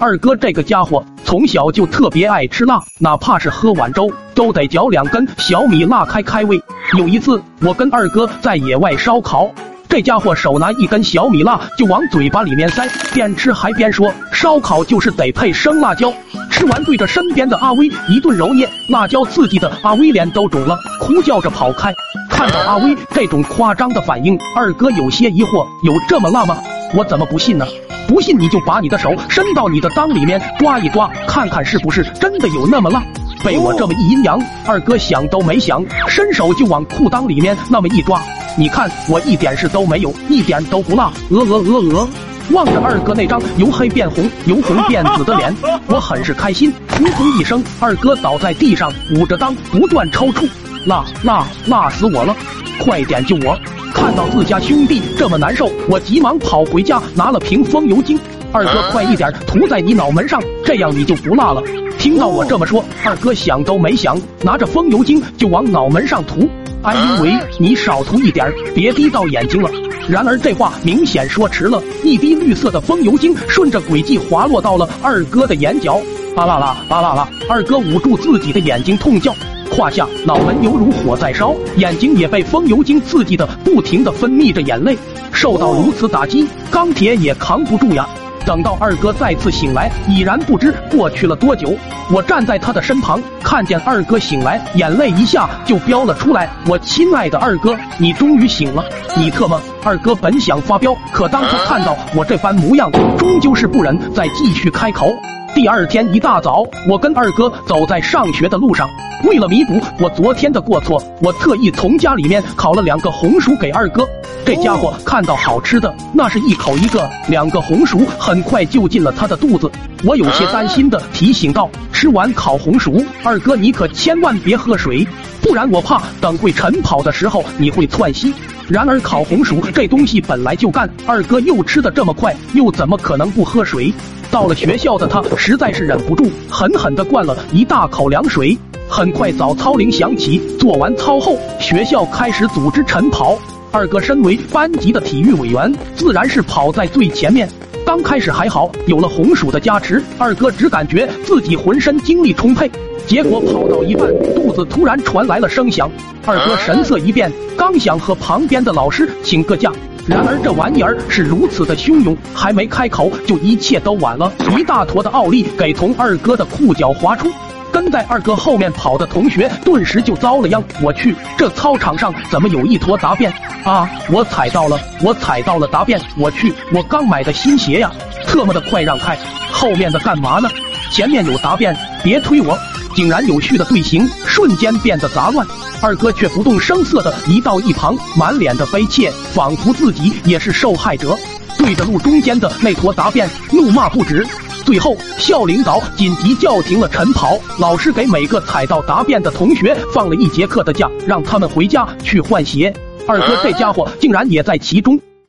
二哥这个家伙从小就特别爱吃辣，哪怕是喝碗粥都得嚼两根小米辣开开胃。有一次，我跟二哥在野外烧烤，这家伙手拿一根小米辣就往嘴巴里面塞，边吃还边说：“烧烤就是得配生辣椒。”吃完对着身边的阿威一顿揉捏，辣椒刺激的阿威脸都肿了，哭叫着跑开。看到阿威这种夸张的反应，二哥有些疑惑：有这么辣吗？我怎么不信呢？不信你就把你的手伸到你的裆里面抓一抓，看看是不是真的有那么辣。被我这么一阴阳，二哥想都没想，伸手就往裤裆里面那么一抓。你看我一点事都没有，一点都不辣。鹅鹅鹅鹅，望着二哥那张由黑变红、由红变紫的脸，我很是开心。扑通一声，二哥倒在地上，捂着裆不断抽搐。辣辣辣死我了！快点救我！看到自家兄弟这么难受，我急忙跑回家拿了瓶风油精。二哥，快一点涂在你脑门上，这样你就不辣了。听到我这么说，二哥想都没想，拿着风油精就往脑门上涂。哎呦喂，你少涂一点，别滴到眼睛了。然而这话明显说迟了，一滴绿色的风油精顺着轨迹滑落到了二哥的眼角。啊啦啦，啊啦啦！二哥捂住自己的眼睛痛叫。胯下、脑门犹如火在烧，眼睛也被风油精刺激的不停的分泌着眼泪。受到如此打击，钢铁也扛不住呀。等到二哥再次醒来，已然不知过去了多久。我站在他的身旁，看见二哥醒来，眼泪一下就飙了出来。我亲爱的二哥，你终于醒了！你特么！二哥本想发飙，可当他看到我这番模样，终究是不忍再继续开口。第二天一大早，我跟二哥走在上学的路上。为了弥补我昨天的过错，我特意从家里面烤了两个红薯给二哥。这家伙看到好吃的，那是一口一个，两个红薯很快就进了他的肚子。我有些担心的提醒道：“吃完烤红薯，二哥你可千万别喝水，不然我怕等会晨跑的时候你会窜稀。”然而烤红薯这东西本来就干，二哥又吃的这么快，又怎么可能不喝水？到了学校的他实在是忍不住，狠狠地灌了一大口凉水。很快早操铃响起，做完操后，学校开始组织晨跑。二哥身为班级的体育委员，自然是跑在最前面。刚开始还好，有了红薯的加持，二哥只感觉自己浑身精力充沛。结果跑到一半，子突然传来了声响，二哥神色一变，刚想和旁边的老师请个假。然而这玩意儿是如此的汹涌，还没开口就一切都晚了。一大坨的奥利给从二哥的裤脚滑出，跟在二哥后面跑的同学顿时就遭了殃。我去，这操场上怎么有一坨大便啊！我踩到了，我踩到了大便！我去，我刚买的新鞋呀！特么的，快让开！后面的干嘛呢？前面有大便，别推我！井然有序的队形瞬间变得杂乱。二哥却不动声色的移到一旁，满脸的悲切，仿佛自己也是受害者，对着路中间的那坨大便怒骂不止。最后，校领导紧急叫停了晨跑，老师给每个踩到答辩的同学放了一节课的假，让他们回家去换鞋。二哥这家伙竟然也在其中。